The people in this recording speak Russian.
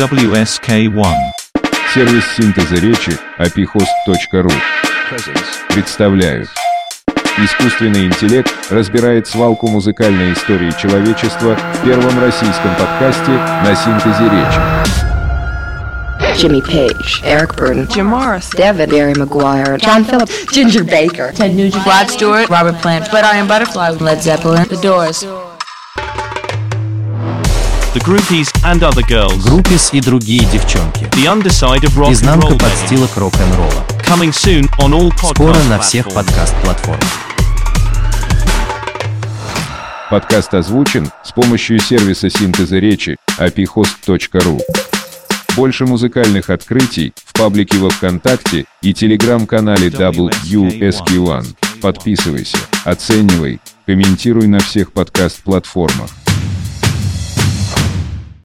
WSK1. Сервис синтеза речи apihost.ru представляют. Искусственный интеллект разбирает свалку музыкальной истории человечества в первом российском подкасте на синтезе речи. Jimmy Page, Eric Burden, Jim Morris, David, Barry McGuire, John Phillips, Ginger Baker, Ted Nugent, Rod Stewart, Robert Plant, But Iron Butterfly, Led Zeppelin, The Doors. The Groupies and Other Girls. Группис и другие девчонки. The Underside of Rock and Изнанка подстилок рок-н-ролла. Coming soon on all Скоро podcast на всех platforms. подкаст-платформах. Подкаст озвучен с помощью сервиса синтеза речи apihost.ru. Больше музыкальных открытий в паблике во Вконтакте и телеграм-канале WSQ1. Подписывайся, оценивай, комментируй на всех подкаст-платформах.